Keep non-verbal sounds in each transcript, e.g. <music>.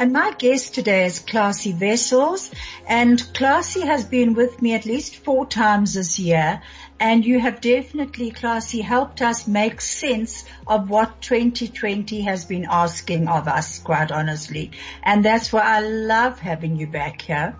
and my guest today is Klasie Wessels and Klasie has been with me at least four times this year and you have definitely, Klasie, helped us make sense of what 2020 has been asking of us, quite honestly. And that's why I love having you back here.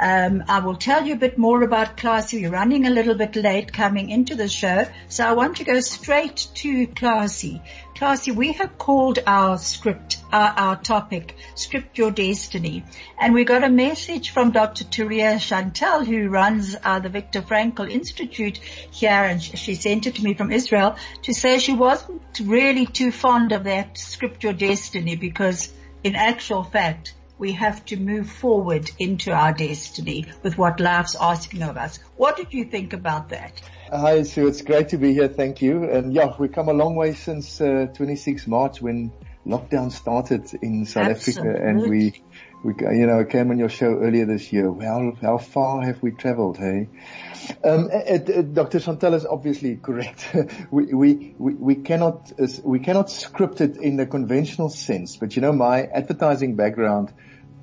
Um, I will tell you a bit more about Klasie. We're running a little bit late coming into the show, so I want to go straight to Klasie. Klasie, we have called our script, our, our topic, Script Your Destiny. And we got a message from Dr. Teria Shantall, who runs uh, the Viktor Frankl Institute here, and she sent it to me from Israel to say she wasn't really too fond of that Script Your Destiny because in actual fact, we have to move forward into our destiny with what life's asking of us. What did you think about that? Hi, Sue. It's great to be here. Thank you. And yeah, we've come a long way since uh, 26 March when lockdown started in South Absolutely. Africa and we, we, you know, came on your show earlier this year. How, how far have we traveled, hey? Um, uh, uh, Dr. Shantall is obviously correct. <laughs> we, we, we, cannot, we cannot script it in the conventional sense, but you know, my advertising background,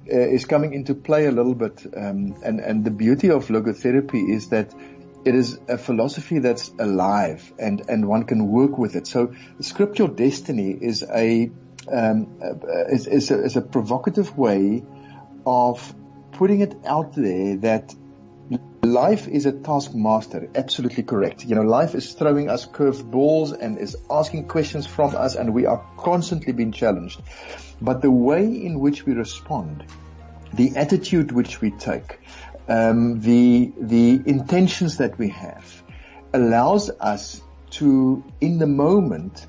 is coming into play a little bit. Um, and, and the beauty of logotherapy is that it is a philosophy that's alive and, and one can work with it. So script your destiny is a, um, is, is a, is a provocative way of putting it out there that life is a taskmaster. Absolutely correct. You know, life is throwing us curved balls and is asking questions from us and we are constantly being challenged. But the way in which we respond, the attitude which we take, um, the the intentions that we have, allows us to, in the moment,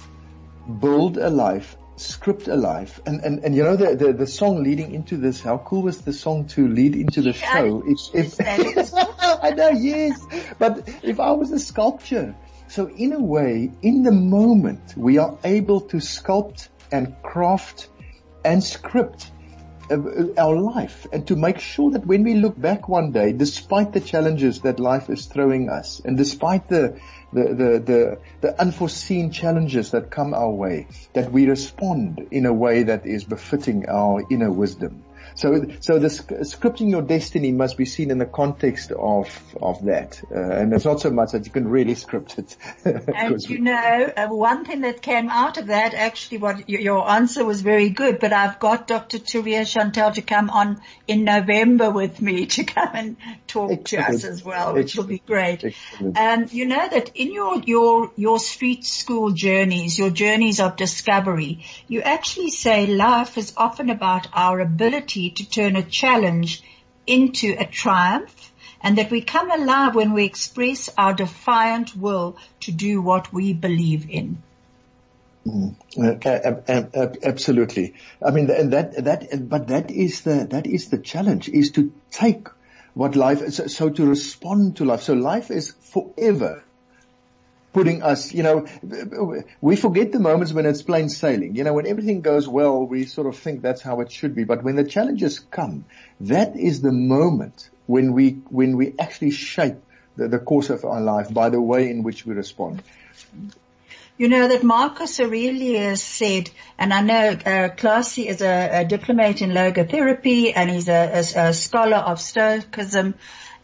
build a life, script a life, and and, and you know the, the the song leading into this. How cool was the song to lead into the show? If, if <laughs> I know, yes, but if I was a sculpture, so in a way, in the moment, we are able to sculpt and craft and script uh, our life and to make sure that when we look back one day, despite the challenges that life is throwing us and despite the, the, the, the, the unforeseen challenges that come our way, that we respond in a way that is befitting our inner wisdom. So, so the sc- scripting your destiny must be seen in the context of, of that. Uh, and it's not so much that you can really script it. <laughs> And you know, uh, one thing that came out of that, actually what your answer was very good, but I've got Dr. Teria Shantall to come on in November with me <laughs> to come and talk to us as well, which will be great. Excellent. And you know that in your, your, your street school journeys, your journeys of discovery, you actually say life is often about our ability to turn a challenge into a triumph and that we come alive when we express our defiant will to do what we believe in. Uh, ab- ab- ab- Absolutely. I mean, and that, that, but that is the, that is the challenge is to take what life is, so to respond to life. So life is forever putting us, you know, we forget the moments when it's plain sailing. You know, when everything goes well, we sort of think that's how it should be. But when the challenges come, that is the moment when we, when we actually shape the, the course of our life by the way in which we respond. You know that Marcus Aurelius said, and I know uh, Klasie is a, a diplomat in logotherapy and he's a, a, a scholar of Stoicism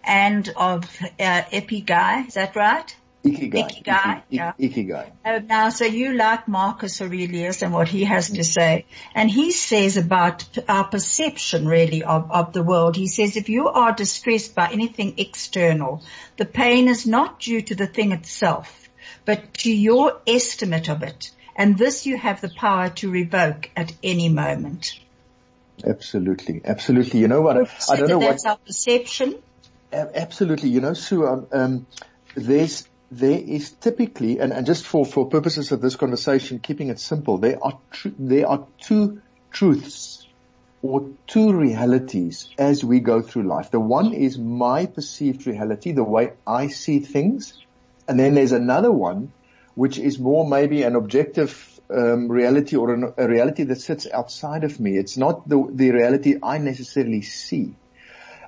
and of uh. Is that right? Ikigai. Ikigai, Iki- yeah. Ikigai. Uh, now, so you like Marcus Aurelius and what he has to say. And he says about our perception really of, of the world. He says if you are distressed by anything external, the pain is not due to the thing itself, but to your estimate of it. And this you have the power to revoke at any moment. Absolutely, absolutely. You know what? I So don't know what. that's our perception. Absolutely. You know, Sue. Um, um, there's there is typically, and, and just for for purposes of this conversation, keeping it simple, there are tr- there are two truths or two realities as we go through life. The one is my perceived reality, the way I see things. And then there's another one, which is more maybe an objective um, reality or an, a reality that sits outside of me. It's not the, the reality I necessarily see.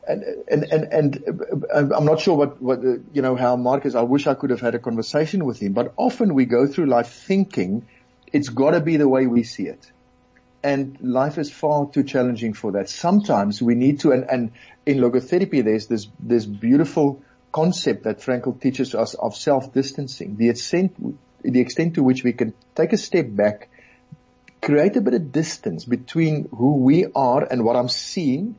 And, and, and, and uh, I'm not sure what, what, you know, how Marcus, I wish I could have had a conversation with him, but often we go through life thinking it's gotta be the way we see it and life is far too challenging for that. Sometimes we need to, and, and in logotherapy, there's this, this beautiful concept that Frankl teaches us of self-distancing, the extent, the extent to which we can take a step back, create a bit of distance between who we are and what I'm seeing,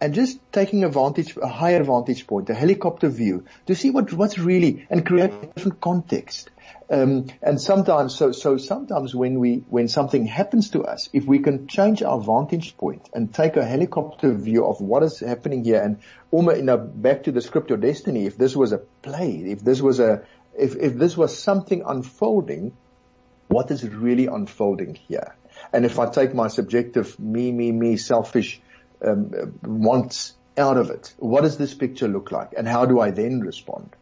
and just taking a vantage, a higher vantage point, a helicopter view to see what, what's really, and create a different context. Um, and sometimes, so, so sometimes when we, when something happens to us, if we can change our vantage point and take a helicopter view of what is happening here and almost, you know, back to the script of destiny, if this was a play, if this was a, if, if this was something unfolding, what is really unfolding here? And if I take my subjective me, me, me, selfish, um, wants out of it, what does this picture look like? And how do I then respond?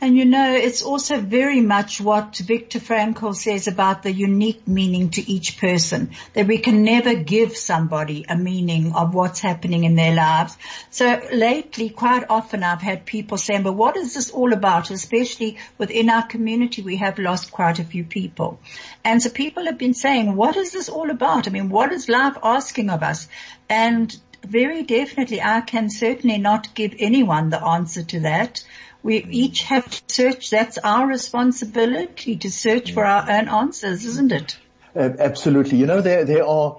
And you know, it's also very much what Viktor Frankl says about the unique meaning to each person, that we can never give somebody a meaning of what's happening in their lives. So lately, quite often I've had people saying, but what is this all about? Especially within our community, we have lost quite a few people. And so people have been saying, what is this all about? I mean, what is life asking of us? And very definitely I can certainly not give anyone the answer to that. We each have to search. That's our responsibility to search for our own answers, isn't it? Absolutely. You know, there, there are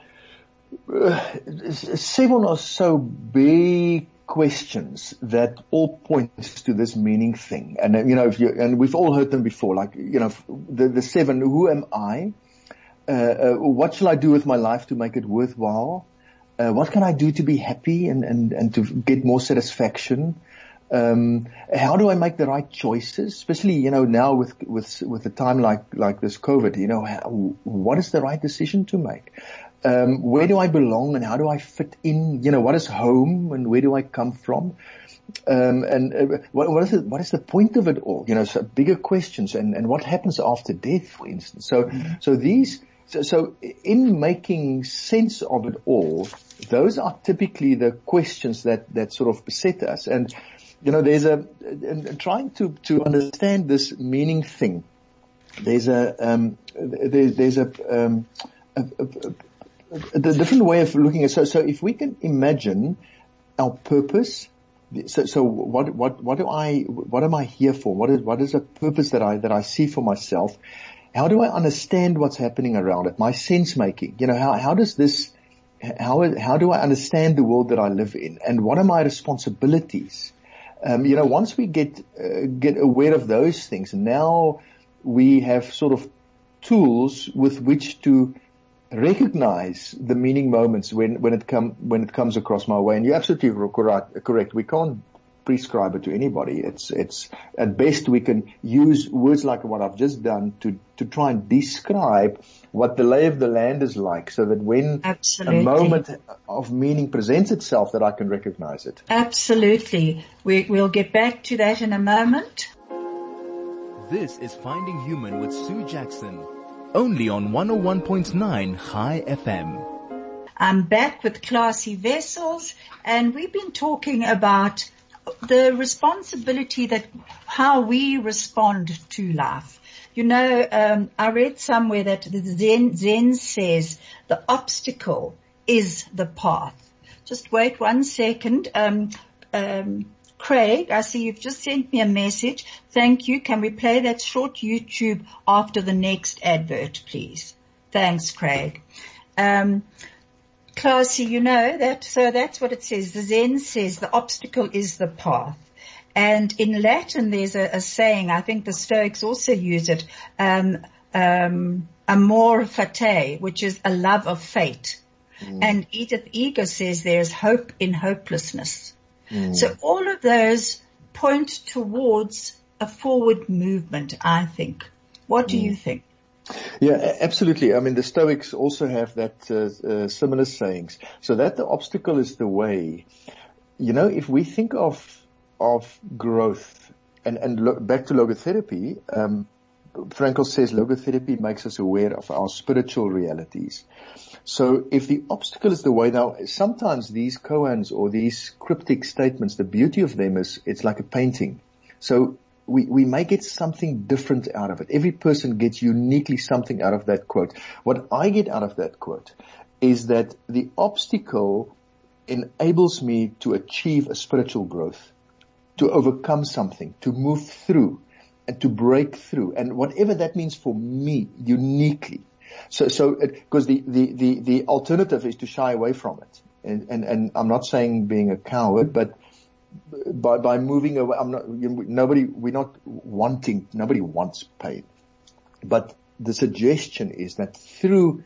uh, several or so big questions that all point to this meaning thing. And, you know, you, and we've all heard them before, like, you know, the, the seven, who am I? Uh, uh, what shall I do with my life to make it worthwhile? Uh, what can I do to be happy and, and, and to get more satisfaction? Um, how do I make the right choices? Especially, you know, now with, with, with a time like, like this COVID, you know, how, what is the right decision to make? Um, where do I belong and how do I fit in? You know, what is home and where do I come from? Um, and uh, what, what is it, what is the point of it all? You know, so bigger questions and, and what happens after death, for instance. So, mm-hmm. so these, so, so in making sense of it all, those are typically the questions that, that sort of beset us. And, you know, there's a, trying to, to understand this meaning thing, there's a, um, there, there's a, um, a, a, a, different way of looking at, so, so if we can imagine our purpose, so, so what, what, what do I, what am I here for? What is, what is a purpose that I, that I see for myself? How do I understand what's happening around it? My sense making, you know, how, how does this, how, how do I understand the world that I live in? And what are my responsibilities? Um, you know, once we get uh, get aware of those things, now we have sort of tools with which to recognize the meaning moments when when it come when it comes across my way. And you're absolutely correct. We can't prescribe it to anybody. It's, it's, at best we can use words like what I've just done to, to try and describe what the lay of the land is like so that when Absolutely. a moment of meaning presents itself that I can recognize it. Absolutely. We, we'll get back to that in a moment. This is Finding Human with Sue Jackson. Only on 101.9 High FM. I'm back with Klasie Wessels and we've been talking about the responsibility that how we respond to life. You know, um, I read somewhere that the Zen, Zen says the obstacle is the path. Just wait one second. Um, um, Craig, I see you've just sent me a message. Thank you. Can we play that short YouTube after the next advert, please? Thanks, Craig. Um, Klasie, you know that, so that's what it says. The Zen says the obstacle is the path. And in Latin, there's a, a saying, I think the Stoics also use it, um, um, amor fati, which is a love of fate. Mm. And Edith Eger says there's hope in hopelessness. Mm. So all of those point towards a forward movement, I think. What do mm. you think? Yeah, absolutely. I mean, the Stoics also have that uh, uh, similar sayings. So that the obstacle is the way. You know, if we think of of growth and and lo- back to logotherapy, um, Frankl says logotherapy makes us aware of our spiritual realities. So if the obstacle is the way now, sometimes these koans or these cryptic statements, the beauty of them is it's like a painting. So we, we may get something different out of it. Every person gets uniquely something out of that quote. What I get out of that quote is that the obstacle enables me to achieve a spiritual growth, to overcome something, to move through and to break through. And whatever that means for me uniquely. So, so, because the, the, the, the alternative is to shy away from it. And, and, and I'm not saying being a coward, but by by moving away. I'm not. Nobody. We're not wanting. Nobody wants pain, but the suggestion is that through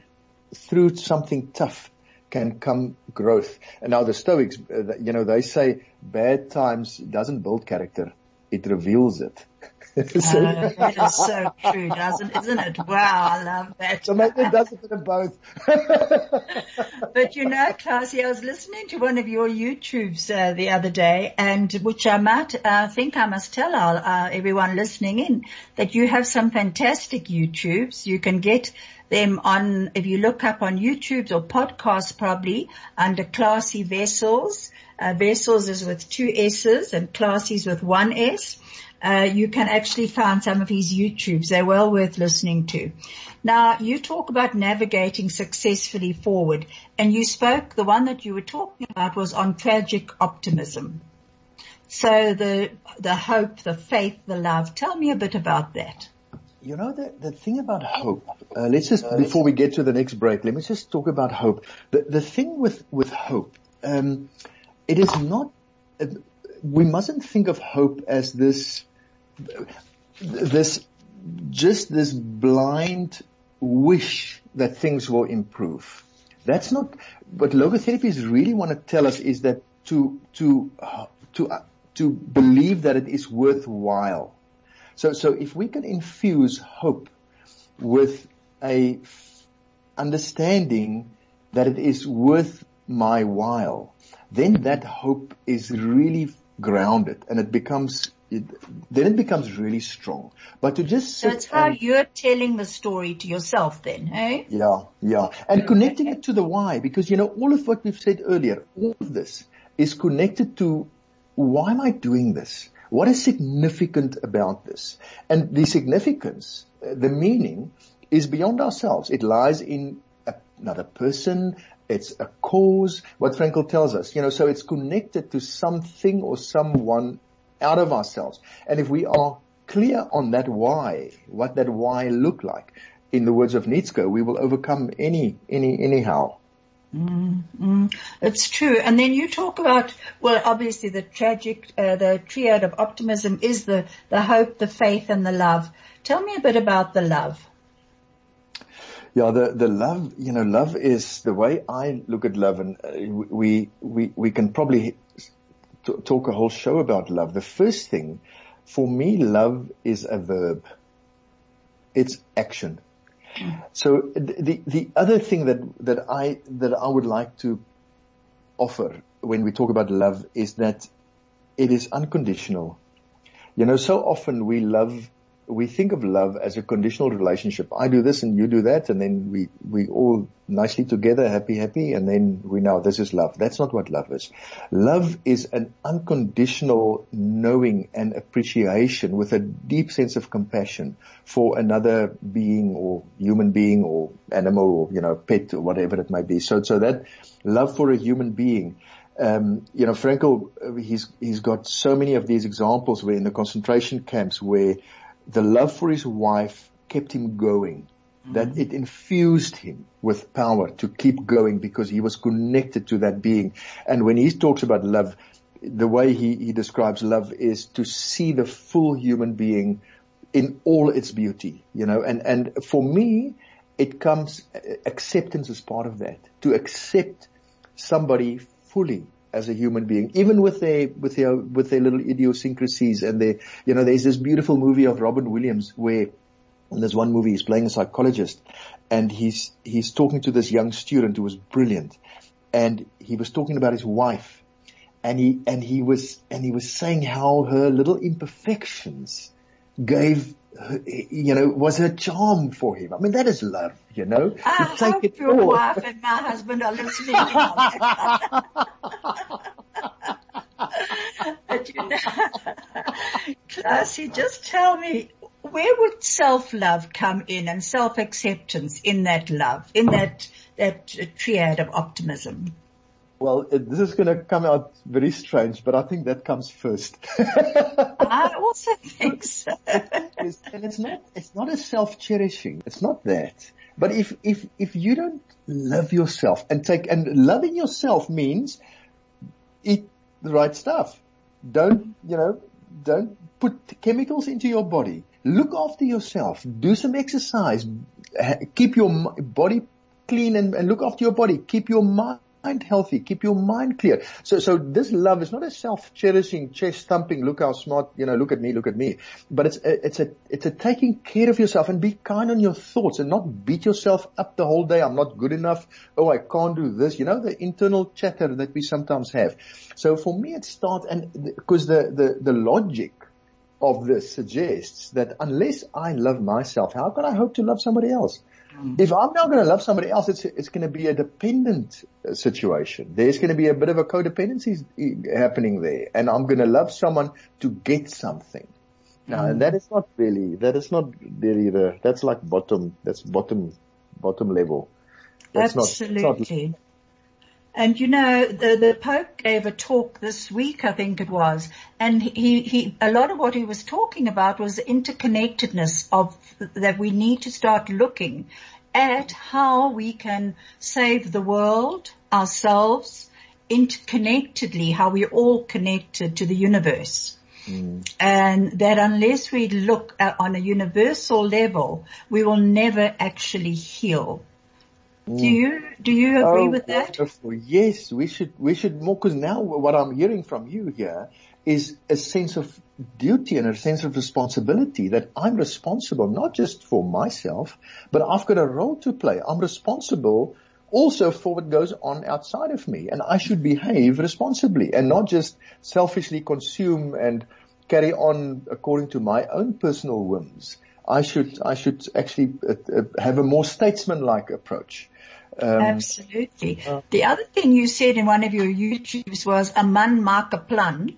through something tough can come growth. And now the Stoics, uh, you know, they say bad times doesn't build character; it reveals it. <laughs> so, uh, that is so true, doesn't isn't it? Wow, I love that. So maybe it does a bit of both. <laughs> but you know, Klasie, I was listening to one of your YouTubes uh, the other day, and which I might uh, think I must tell our, uh, everyone listening in that you have some fantastic YouTubes. You can get them on if you look up on YouTube's or podcasts, probably under Klasie Wessels. Uh, Wessels is with two S's and Klasie's with one S uh, you can actually find some of his YouTubes. They're well worth listening to. Now, you talk about navigating successfully forward, and you spoke, the one that you were talking about was on tragic optimism. So the, the hope, the faith, the love. Tell me a bit about that. You know, the, the thing about hope, uh, let's just, before we get to the next break, let me just talk about hope. The, the thing with, with hope, um, it is not, we mustn't think of hope as this this, just this blind wish that things will improve. That's not, what logotherapists really want to tell us is that to, to, to, to believe that it is worthwhile. So, so if we can infuse hope with a understanding that it is worth my while, then that hope is really grounded and it becomes it, then it becomes really strong. But to just sit That's how you're telling the story to yourself then, hey? Yeah, yeah. And connecting it to the why, because you know, all of what we've said earlier, all of this is connected to why am I doing this? What is significant about this? And the significance, the meaning is beyond ourselves. It lies in another person, it's a cause, what Frankl tells us, you know, so it's connected to something or someone out of ourselves. And if we are clear on that why, what that why look like, in the words of Nietzsche, we will overcome any, any, anyhow. Mm, it's true. And then you talk about, well, obviously the tragic, uh, the triad of optimism is the, the hope, the faith and the love. Tell me a bit about the love. Yeah, the, the love, you know, love is the way I look at love and uh, we, we, we can probably talk a whole show about love. The first thing, for me, love is a verb. It's action. So the, the other thing that, that I, that I would like to offer when we talk about love is that it is unconditional. You know, so often we love we think of love as a conditional relationship. I do this and you do that and then we, we all nicely together, happy, happy, and then we know this is love. That's not what love is. Love is an unconditional knowing and appreciation with a deep sense of compassion for another being or human being or animal or, you know, pet or whatever it might be. So, so that love for a human being um, you know, Frankl, he's, he's got so many of these examples where in the concentration camps where the love for his wife kept him going. Mm-hmm. That it infused him with power to keep going because he was connected to that being. And when he talks about love, the way he, he describes love is to see the full human being in all its beauty, you know, and, and for me, it comes, acceptance as part of that. To accept somebody fully as a human being, even with their, with their, with their little idiosyncrasies and their, you know, there's this beautiful movie of Robin Williams where in this one movie, he's playing a psychologist and he's, he's talking to this young student who was brilliant and he was talking about his wife and he, and he was, and he was saying how her little imperfections gave, her, you know, was her charm for him. I mean, that is love, you know. I You take hope it your all. wife and my husband are listening. <laughs> <laughs> but you <laughs> know, Klasie, just tell me, where would self-love come in and self-acceptance in that love, in that, that triad of optimism? Well, this is going to come out very strange, but I think that comes first. <laughs> I also think <laughs> so. And it's not, it's not a self-cherishing. It's not that. But if, if, if you don't love yourself and take, and loving yourself means eat the right stuff. Don't, you know, don't put chemicals into your body. Look after yourself. Do some exercise. Keep your body clean and, and look after your body. Keep your mind healthy. Keep your mind clear. So, so this love is not a self-cherishing, chest thumping, look how smart, you know, look at me, look at me. But it's a, it's a, it's a taking care of yourself and be kind on your thoughts and not beat yourself up the whole day. I'm not good enough. Oh, I can't do this. You know, the internal chatter that we sometimes have. So for me, it starts and because the, the, the logic of this suggests that unless I love myself, how can I hope to love somebody else? If I'm not going to love somebody else, it's, it's going to be a dependent situation. There's going to be a bit of a codependency happening there and I'm going to love someone to get something. Now, and that is not really, that is not really the, that's like bottom, that's bottom, bottom level. That's not- it's not- Absolutely. And you know, the, the Pope gave a talk this week, I think it was, and he, he, a lot of what he was talking about was the interconnectedness of, that we need to start looking at how we can save the world, ourselves, interconnectedly, how we're all connected to the universe. Mm. And that unless we look at, on a universal level, we will never actually heal. Do you, do you agree Oh, with that? wonderful. Yes, we should, we should more, cause now what I'm hearing from you here is a sense of duty and a sense of responsibility that I'm responsible not just for myself, but I've got a role to play. I'm responsible also for what goes on outside of me and I should behave responsibly and not just selfishly consume and carry on according to my own personal whims. I should, I should actually uh, uh, have a more statesman-like approach. Um, Absolutely. the other thing you said in one of your YouTubes was a man mark a plan.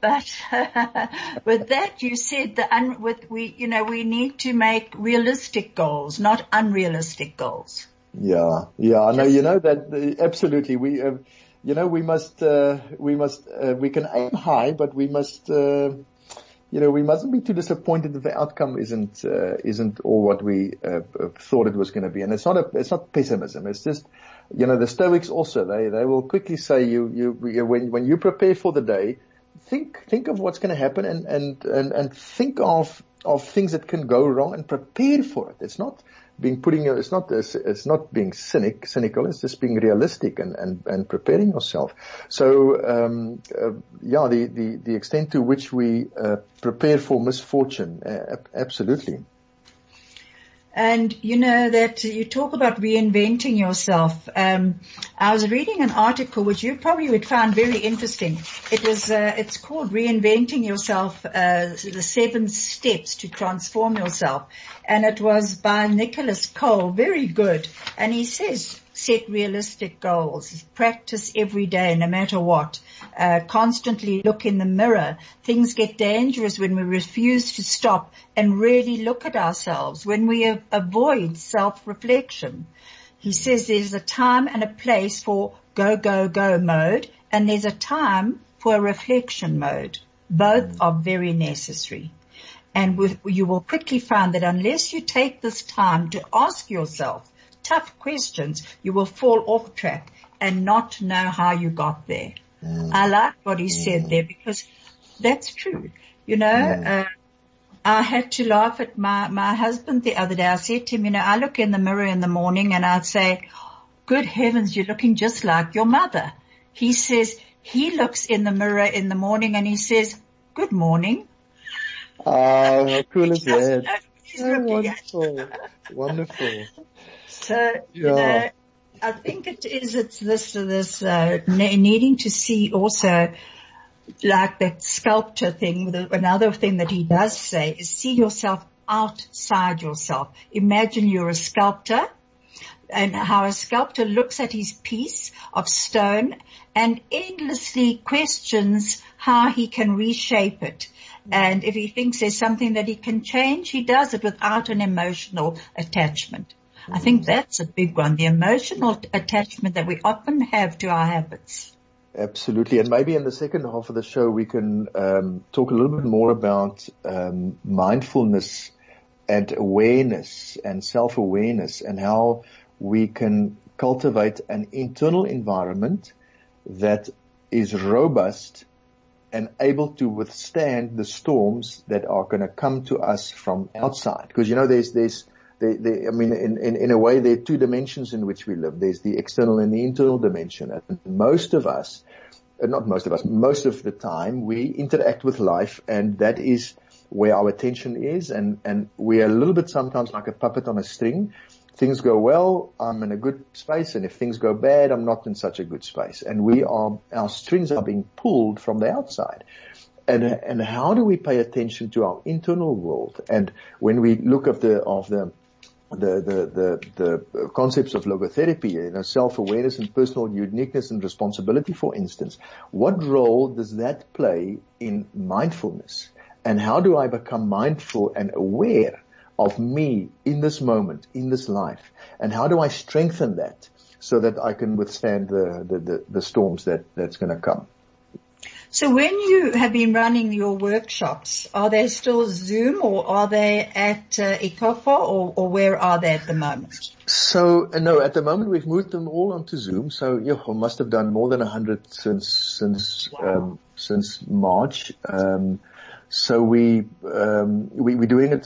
But <laughs> with that, you said that un- with we, you know, we need to make realistic goals, not unrealistic goals. Yeah, yeah, I know. You know that uh, absolutely. We, uh, you know, we must, uh, we must, uh, we can aim high, but we must, uh, you know, we mustn't be too disappointed if the outcome isn't, uh, isn't all what we uh, uh, thought it was going to be. And it's not a, it's not pessimism. It's just, you know, the Stoics also they they will quickly say you you you- when when you prepare for the day, think think of what's going to happen and and and and think of of things that can go wrong and prepare for it. It's not being putting it's not, it's not being cynic, cynical, it's just being realistic and, and, and preparing yourself. So, um, uh, yeah, the, the, the extent to which we, uh, prepare for misfortune, uh, absolutely. And you know that you talk about reinventing yourself. Um, I was reading an article which you probably would find very interesting. It was, uh, it's called "Reinventing Yourself: uh, The Seven Steps to Transform Yourself," and it was by Nicolas Cole. Very good. And he says, set realistic goals, practice every day, no matter what. Uh, constantly look in the mirror. Things get dangerous when we refuse to stop and really look at ourselves, when we a- avoid self-reflection. He says there's a time and a place for go, go, go mode, and there's a time for a reflection mode. Both are very necessary. And with, you will quickly find that unless you take this time to ask yourself tough questions, you will fall off track and not know how you got there. I like what he said there because that's true. You know, uh, I had to laugh at my, my husband the other day. I said to him, you know, I look in the mirror in the morning and I'd say, good heavens, you're looking just like your mother. He says, he looks in the mirror in the morning and he says, good morning. Uh, how cool is <laughs> that? know who he's looking wonderful. wonderful. So, yeah. you know, I think it is, it's this, this, uh, needing to see also like that sculpture thing. Another thing that he does say is see yourself outside yourself. Imagine you're a sculptor and how a sculptor looks at his piece of stone and endlessly questions how he can reshape it. And if he thinks there's something that he can change, he does it without an emotional attachment. I think that's a big one, the emotional attachment that we often have to our habits. Absolutely. And maybe in the second half of the show, we can um, talk a little bit more about um, mindfulness and awareness and self-awareness and how we can cultivate an internal environment that is robust and able to withstand the storms that are going to come to us from outside. Because you know, there's, there's, they, they, I mean, in, in, in a way, there are two dimensions in which we live. There's the external and the internal dimension. And most of us, uh, not most of us, most of the time, we interact with life and that is where our attention is and, and we are a little bit sometimes like a puppet on a string. Things go well, I'm in a good space and if things go bad, I'm not in such a good space. And we are, our strings are being pulled from the outside. And, and how do we pay attention to our internal world? And when we look at the, of the, the, the, the, the concepts of logotherapy, you know, self-awareness and personal uniqueness and responsibility, for instance, what role does that play in mindfulness? And how do I become mindful and aware of me in this moment, in this life? And how do I strengthen that so that I can withstand the, the, the, the storms that, that's going to come? So when you have been running your workshops, are they still Zoom or are they at uh, or, or where are they at the moment? So uh, no, at the moment we've moved them all onto Zoom. So yeah, we must have done more than a hundred since since wow. um, since March. Um, so we, um, we we're doing it.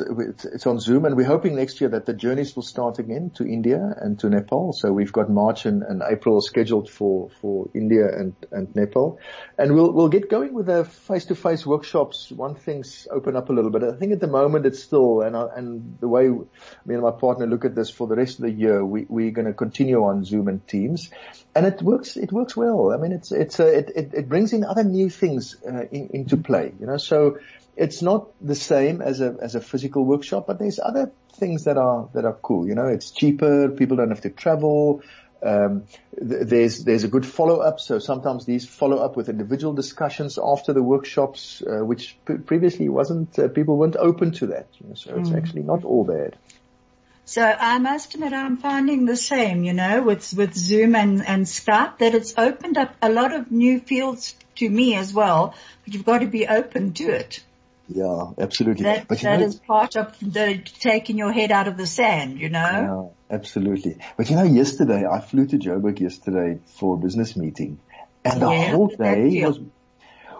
It's on Zoom, and we're hoping next year that the journeys will start again to India and to Nepal. So we've got March and, and April scheduled for for India and and Nepal, and we'll we'll get going with the face-to-face workshops once things open up a little bit. I think at the moment it's still, and I, and the way me and my partner look at this for the rest of the year, we we're going to continue on Zoom and Teams, and it works. It works well. I mean, it's it's a, it, it, it brings in other new things uh, in, into play. You know, so it's not the same as a as a physical workshop, but there's other things that are that are cool. You know, it's cheaper. People don't have to travel. Um, th- there's there's a good follow up. So sometimes these follow up with individual discussions after the workshops, uh, which p- previously wasn't. Uh, people weren't open to that. You know, so mm. it's actually not all bad. So I must admit I'm finding the same, you know, with, with Zoom and, and Skype, that it's opened up a lot of new fields to me as well, but you've got to be open to it. Yeah, absolutely. That, but that know, is part of the taking your head out of the sand, you know? Yeah, absolutely. But you know, yesterday, I flew to Joburg yesterday for a business meeting and the yeah, whole day was,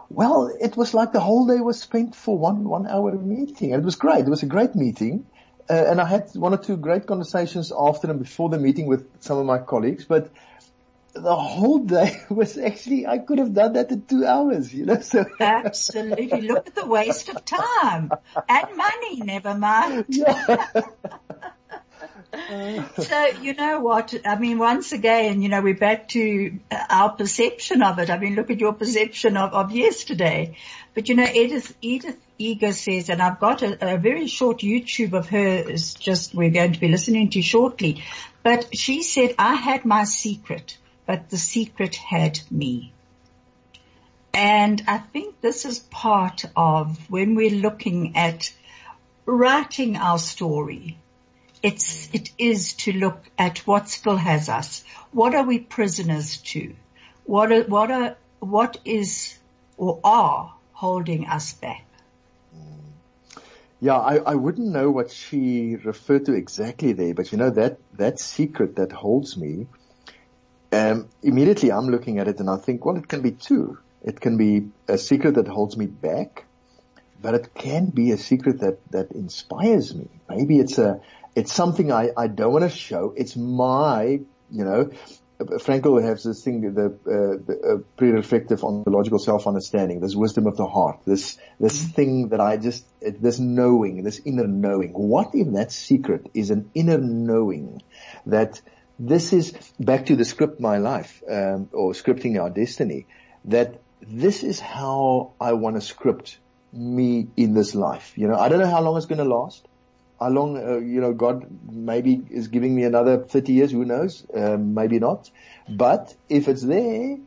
well, it was like the whole day was spent for one, one hour meeting and it was great. It was a great meeting. Uh, and I had one or two great conversations after and before the meeting with some of my colleagues, but the whole day <laughs> was actually, I could have done that in two hours, you know, so. Absolutely. Look at the waste of time and money, never mind. Yeah. so you know what? I mean, once again, you know, we're back to our perception of it. I mean, look at your perception of, of yesterday. But you know, Edith, Edith Eger says, and I've got a, a very short YouTube of hers just we're going to be listening to shortly. But she said, I had my secret but the secret had me. And I think this is part of when we're looking at writing our story. It's, it is to look at what still has us. What are we prisoners to? What are, what are, what is or are holding us back? Yeah, I, I wouldn't know what she referred to exactly there, but you know that, that secret that holds me um, immediately I'm looking at it and I think, well, it can be two. It can be a secret that holds me back, but it can be a secret that, that inspires me. Maybe it's a, it's something I, I don't want to show. It's my, you know, Frankl has this thing, the, uh, the uh, pre-reflective ontological self-understanding, this wisdom of the heart, this, this mm-hmm. thing that I just, this knowing, this inner knowing. What if that secret is an inner knowing that this is back to the script my life, um, or scripting our destiny, that this is how I want to script me in this life. You know, I don't know how long it's going to last how long, uh, you know, God maybe is giving me another 30 years, who knows, um, maybe not. But if it's there,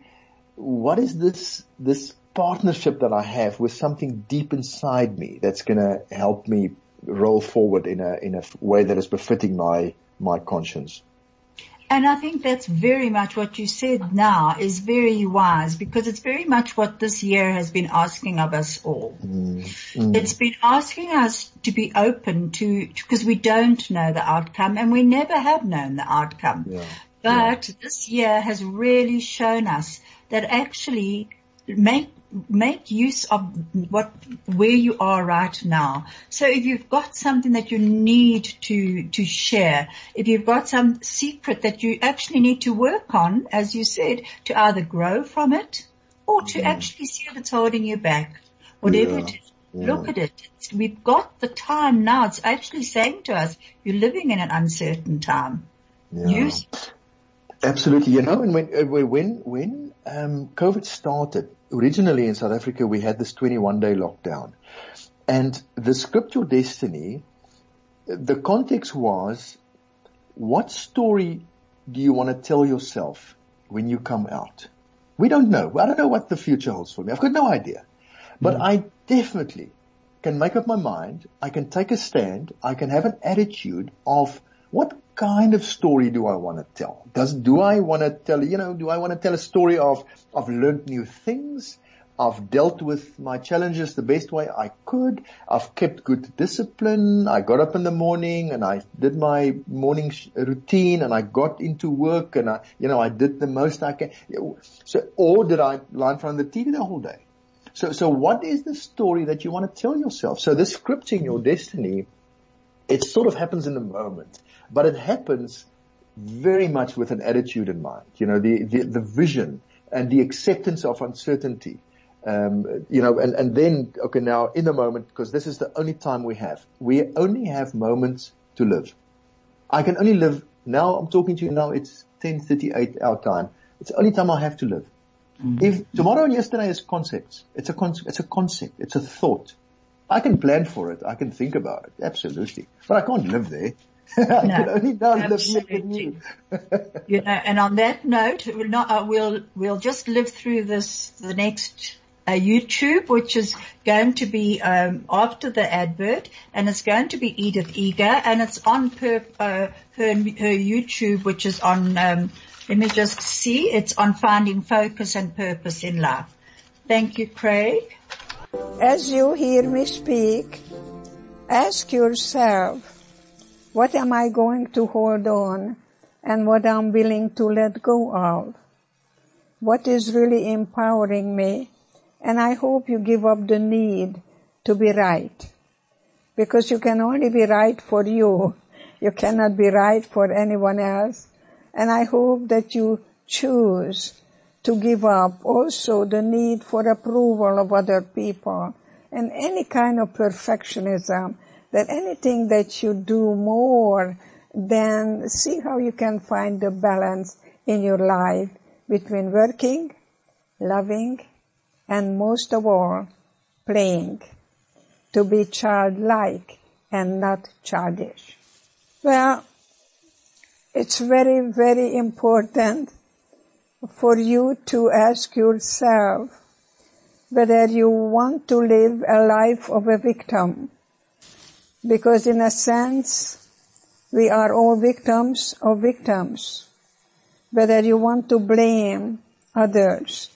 what is this, this partnership that I have with something deep inside me that's going to help me roll forward in a, in a way that is befitting my, my conscience? And I think that's very much what you said now is very wise because it's very much what this year has been asking of us all. Mm, mm. It's been asking us to be open to, because we don't know the outcome and we never have known the outcome. Yeah. But yeah. this year has really shown us that actually make make use of what where you are right now. So if you've got something that you need to to share, if you've got some secret that you actually need to work on, as you said, to either grow from it or to mm. actually see if it's holding you back, whatever yeah. it is. Yeah. Look at it. We've got the time now. It's actually saying to us, you're living in an uncertain time. Yeah. Use. Absolutely. You know, and when, uh, when, when, um, COVID started, originally in South Africa, we had this 21 day lockdown and the script your destiny, the context was what story do you want to tell yourself when you come out? We don't know. I don't know what the future holds for me. I've got no idea, but mm. I definitely can make up my mind. I can take a stand. I can have an attitude of what kind of story do I want to tell? Does, do I want to tell, you know, do I want to tell a story of, I've learned new things? I've dealt with my challenges the best way I could. I've kept good discipline. I got up in the morning and I did my morning routine and I got into work and I, you know, I did the most I can. So, or did I lie in front of the TV the whole day? So, so what is the story that you want to tell yourself? So this scripting your destiny, it sort of happens in the moment but it happens very much with an attitude in mind. You know, the, the, the vision and the acceptance of uncertainty. Um, you know, and, and then, okay, now in the moment, because this is the only time we have, we only have moments to live. I can only live now. I'm talking to you now. It's 10:38 our time. It's the only time I have to live. Mm-hmm. If tomorrow and yesterday is concepts, it's a con- it's a concept, it's a thought. I can plan for it. I can think about it. Absolutely. But I can't live there. <laughs> no, only absolutely. <laughs> you know, and on that note, we'll not, uh, we'll, we'll just live through this, the next uh, YouTube, which is going to be um, after the advert, and it's going to be Edith Eger, and it's on per, uh, her her YouTube, which is on. Um, let me just see. It's on finding focus and purpose in life. Thank you, Craig. As you hear me speak, ask yourself what am I going to hold on and what I'm willing to let go of? What is really empowering me? And I hope you give up the need to be right. Because you can only be right for you. <laughs> You cannot be right for anyone else. And I hope that you choose to give up also the need for approval of other people and any kind of perfectionism that anything that you do more, then see how you can find the balance in your life between working, loving, and most of all, playing. To be childlike and not childish. Well, it's very, very important for you to ask yourself whether you want to live a life of a victim because in a sense, we are all victims of victims. Whether you want to blame others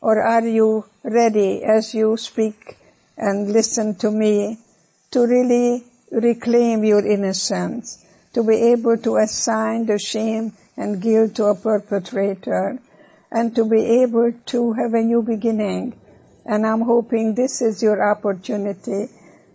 or are you ready as you speak and listen to me to really reclaim your innocence, to be able to assign the shame and guilt to a perpetrator and to be able to have a new beginning. And I'm hoping this is your opportunity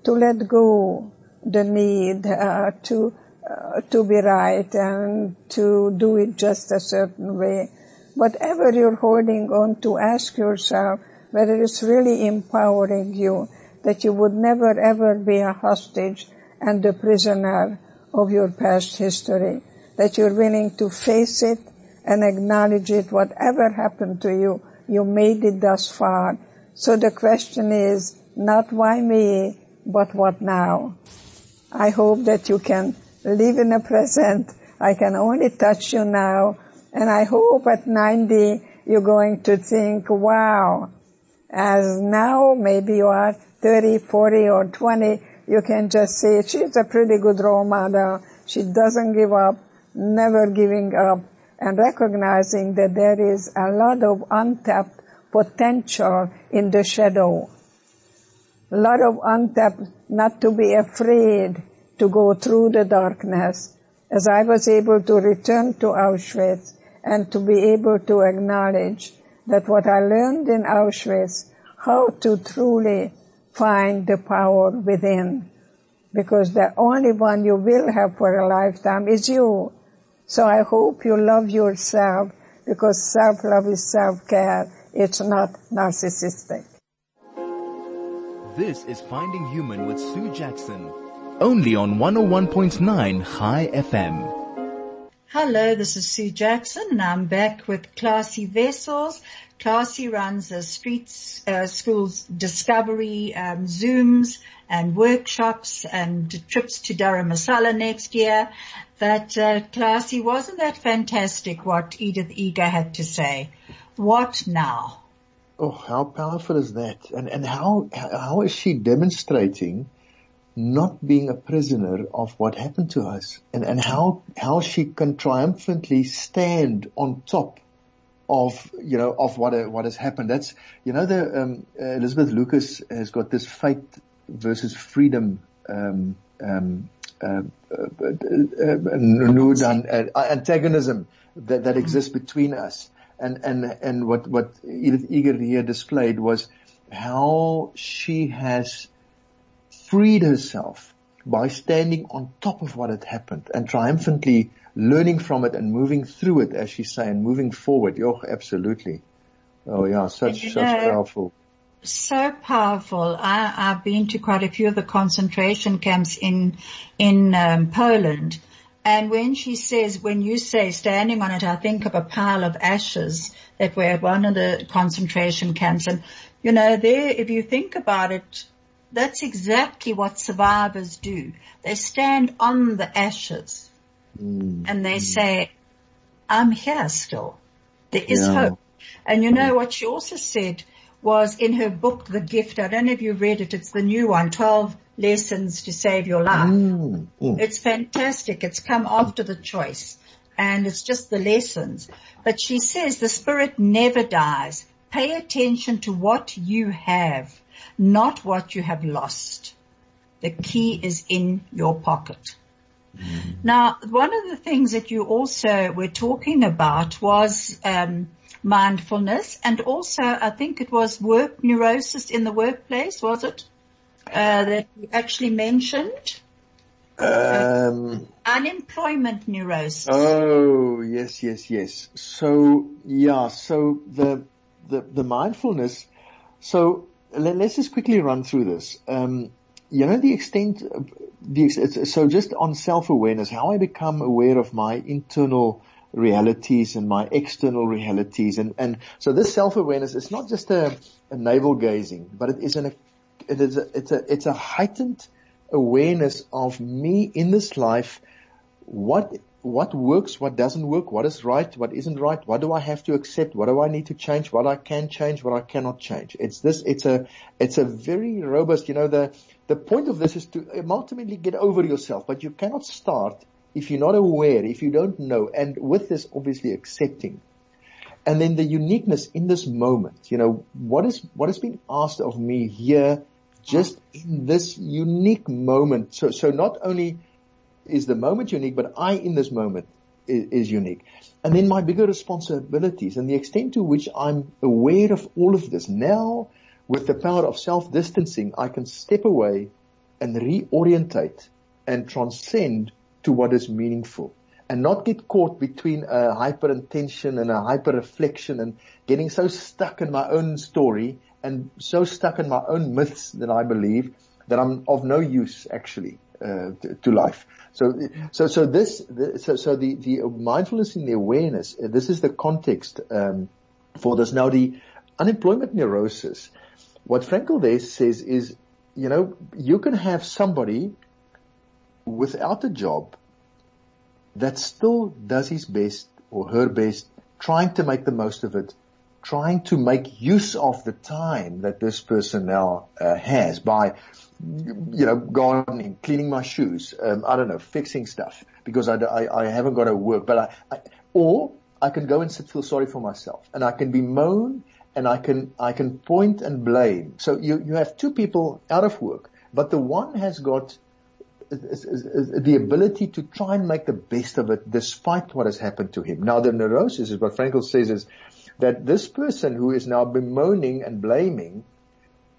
to let go the need uh, to uh, to be right and to do it just a certain way. Whatever you're holding on to, ask yourself whether it's really empowering you that you would never ever be a hostage and a prisoner of your past history, that you're willing to face it and acknowledge it, whatever happened to you, you made it thus far. So the question is not why me, but what now? I hope that you can live in the present. I can only touch you now. And I hope at 90 you're going to think, wow, as now maybe you are 30, 40 or 20, you can just say she's a pretty good role model. She doesn't give up, never giving up, and recognizing that there is a lot of untapped potential in the shadow. A lot of untapped, not to be afraid to go through the darkness. As I was able to return to Auschwitz and to be able to acknowledge that what I learned in Auschwitz, how to truly find the power within. Because the only one you will have for a lifetime is you. So I hope you love yourself because self-love is self-care. It's not narcissistic. This is Finding Human with Sue Jackson. Only on 101.9 High FM. Hello, this is Sue Jackson and I'm back with Klasie Wessels. Klasie runs a streets, uh, schools discovery, um, Zooms and workshops and trips to Dharamsala next year. But, uh, Klasie, wasn't that fantastic what Edith Eger had to say? What now? Oh, how powerful is that? And, and how, how is she demonstrating not being a prisoner of what happened to us and, and how, how she can triumphantly stand on top of, you know, of what, what has happened. That's, you know, the, um, Elisabeth Lukas has got this fate versus freedom, um, um, uh, uh, uh, uh, antagonism that, that exists between us. And, and, and what, what Edith Eger here displayed was how she has freed herself by standing on top of what had happened and triumphantly learning from it and moving through it, as she say, and moving forward. Oh, absolutely. Oh yeah, such, such know, powerful. So powerful. I, have been to quite a few of the concentration camps in, in um, Poland. And when she says, when you say standing on it, I think of a pile of ashes that were at one of the concentration camps. And, you know, there, if you think about it, that's exactly what survivors do. They stand on the ashes mm. and they say, I'm here still. There is yeah. hope. And you know what she also said was in her book, The Gift. I don't know if you read it. It's the new one, 12 lessons to save your life. Mm. Mm. It's fantastic. It's come after the choice and it's just the lessons. But she says the spirit never dies. Pay attention to what you have not what you have lost. The key is in your pocket. Mm-hmm. Now, one of the things that you also were talking about was um, mindfulness, and also I think it was work neurosis in the workplace. Was it uh, that you actually mentioned? Um, unemployment neurosis. Oh yes, yes, yes. So yeah, so the the the mindfulness. So let, us just quickly run through this. Um, you know, the extent, the, so just on self-awareness, how I become aware of my internal realities and my external realities. And, and so this self-awareness is not just a, a navel gazing, but it is an, it is a, it's a, it's a heightened awareness of me in this life. What what works, what doesn't work, what is right, what isn't right, what do I have to accept, what do I need to change, what I can change, what I cannot change. It's this, it's a, it's a very robust, you know, the, the point of this is to ultimately get over yourself, but you cannot start if you're not aware, if you don't know, and with this obviously accepting. And then the uniqueness in this moment, you know, what is, what has been asked of me here just in this unique moment. So, so not only is the moment unique, but I in this moment is, is, unique. And then my bigger responsibilities and the extent to which I'm aware of all of this. Now, with the power of self-distancing, I can step away and reorientate and transcend to what is meaningful and not get caught between a hyper intention and a hyper reflection and getting so stuck in my own story and so stuck in my own myths that I believe that I'm of no use actually uh, to, to, life. So, so, so this, the, so, so the, the mindfulness and the awareness, uh, this is the context, um, for this. Now the unemployment neurosis, what Frankl there says is, you know, you can have somebody without a job that still does his best or her best, trying to make the most of it, trying to make use of the time that this person now uh, has by, you know, gardening, cleaning my shoes, um, I don't know, fixing stuff because I, I, I haven't got to work, but I, I, or I can go and sit, feel sorry for myself and I can bemoan and I can, I can point and blame. So you, you have two people out of work, but the one has got the ability to try and make the best of it despite what has happened to him. Now the neurosis is what Frankl says is that this person who is now bemoaning and blaming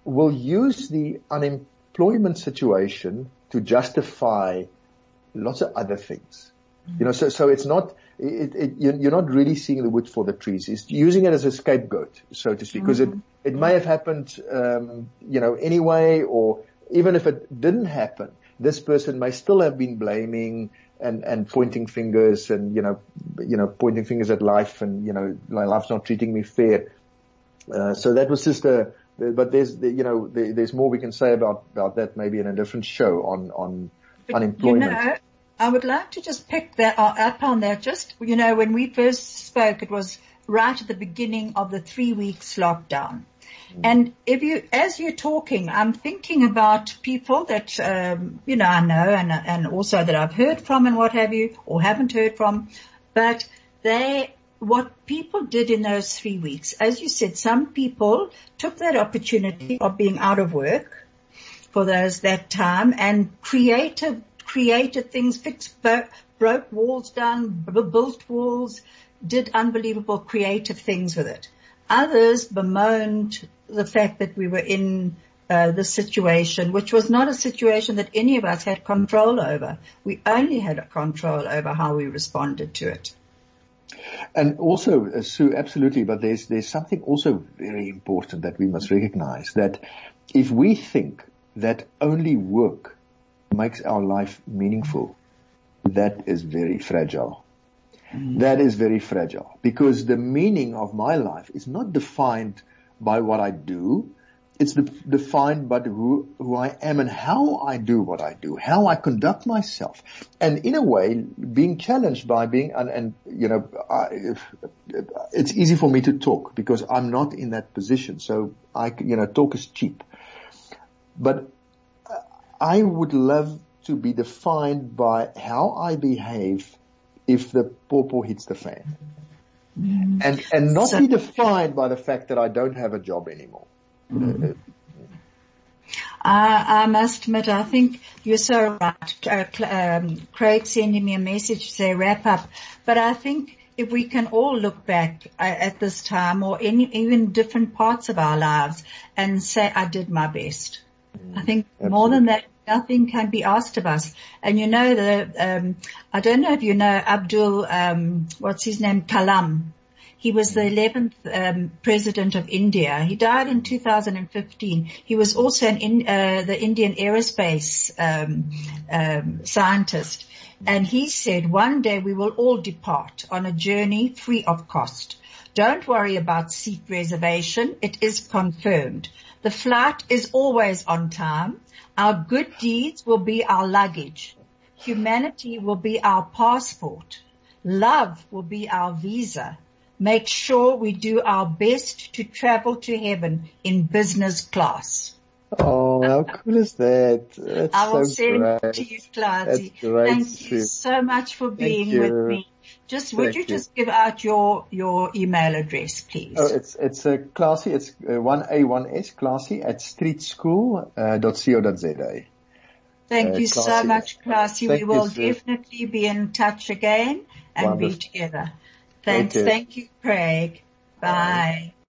will use the unemployment situation to justify lots of other things. Mm-hmm. You know, so, so it's not, it, it, you're not really seeing the wood for the trees. It's using it as a scapegoat, so to speak, because mm-hmm. it, it may have happened, um, you know, anyway, or even if it didn't happen, this person may still have been blaming and, and pointing fingers and, you know, you know, pointing fingers at life and, you know, life's not treating me fair. Uh, so that was just a, but there's, you know, there's more we can say about, about that maybe in a different show on, on but unemployment. You know, I would like to just pick that up on that. Just, you know, when we first spoke, it was right at the beginning of the three weeks lockdown. Mm. And if you, as you're talking, I'm thinking about people that, um, you know, I know and, and also that I've heard from and what have you, or haven't heard from, but they, what people did in those three weeks, as you said, some people took that opportunity of being out of work for those that time and created, created things, fixed, broke walls down, built walls, did unbelievable creative things with it. Others bemoaned the fact that we were in uh, the situation, which was not a situation that any of us had control over. We only had control over how we responded to it. And also, uh, Sue, absolutely, but there's there's something also very important that we must recognize that if we think that only work makes our life meaningful, that is very fragile. That is very fragile because the meaning of my life is not defined by what I do. It's de- defined by who, who I am and how I do what I do, how I conduct myself. And in a way, being challenged by being, and, and you know, I, it's easy for me to talk because I'm not in that position. So I, you know, talk is cheap. But I would love to be defined by how I behave if the popo hits the fan. Mm. And, and not so, be defined by the fact that I don't have a job anymore. Mm. I, I, must admit, I think you're so right. Uh, um, Craig sending me a message to say wrap up, but I think if we can all look back uh, at this time or any, even different parts of our lives and say, I did my best. Mm, I think absolutely. more than that, nothing can be asked of us. And you know the, um, I don't know if you know Abdul, um, what's his name, Kalam. He was the 11th um, president of India. He died in 2015. He was also an in, uh, the Indian aerospace um, um, scientist, and he said, "One day we will all depart on a journey free of cost. Don't worry about seat reservation; it is confirmed. The flight is always on time. Our good deeds will be our luggage. Humanity will be our passport. Love will be our visa. Make sure we do our best to travel to heaven in business class. Oh, how cool is that? That's I will so send great. to you, Claudia. Thank you so much for being with me. Just would you, you, just give out your your email address, please? Oh, it's it's a uh, klasie. It's uh, one a one s klasie at streetschool.co.za. Uh, Thank uh, you so much, Klasie. we will you, definitely be in touch again and Wonderful. be together. Thanks. Thank you, Craig. Bye. Bye.